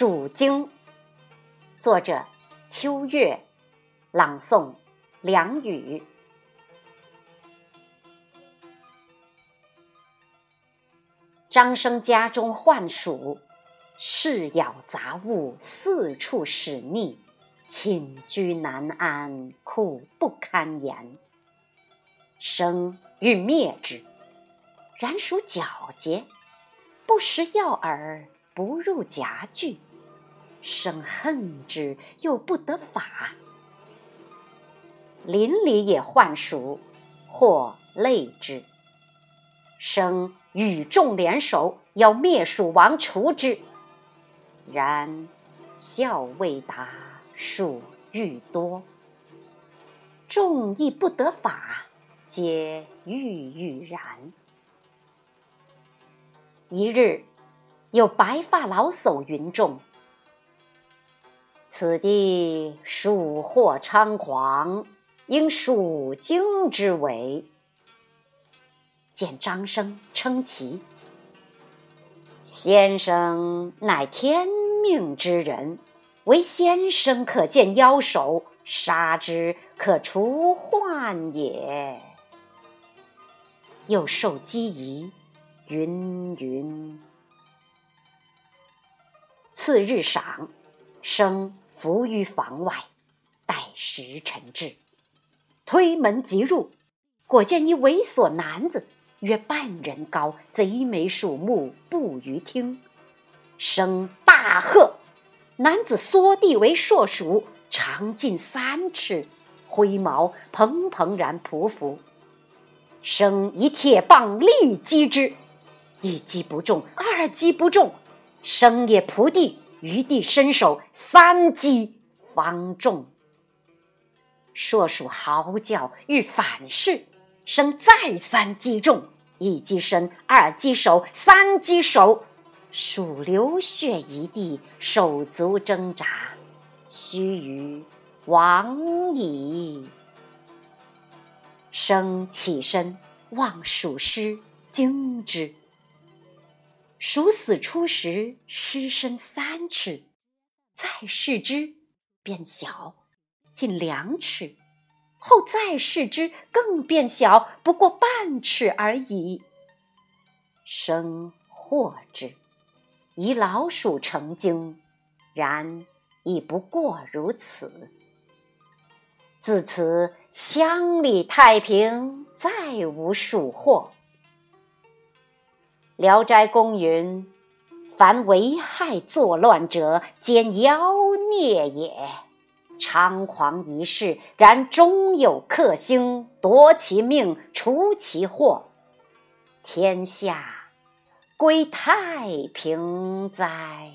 蜀经，作者秋月，朗诵梁宇。张生家中患鼠，噬咬杂物，四处使溺，寝居难安，苦不堪言。生欲灭之，然鼠狡黠，不食药饵，不入夹具。生恨之，又不得法。邻里也患鼠，或累之。生与众联手，要灭蜀王，除之。然效未达，鼠愈多，众亦不得法，皆郁郁然。一日，有白发老叟云众：“此地鼠祸猖狂，应蜀经之为。”见张生称奇，先生乃天命之人，唯先生可见妖首，杀之可除患也。又受机宜，云云。次日晌，生伏于房外，待时辰至，推门即入，果见一猥琐男子。约半人高，贼眉鼠目，步于厅。生大喝，男子缩地为硕鼠，长近三尺，灰毛蓬蓬然匍匐。生以铁棒力击之，一击不中，二击不中，生也仆地，余地伸手，三击方中。硕鼠嚎叫，欲反噬。生再三击中，一击身，二击手，三击手，鼠流血一地，手足挣扎，须臾亡矣。生起身望鼠尸，惊之。鼠死初时，尸身三尺，再视之，变小，近两尺。后再视之，更变小，不过半尺而已。生获之，以老鼠成精，然亦不过如此。自此乡里太平，再无鼠祸。《聊斋》公云：“凡为害作乱者，皆妖孽也。”猖狂一世，然终有克星夺其命，除其祸，天下归太平哉！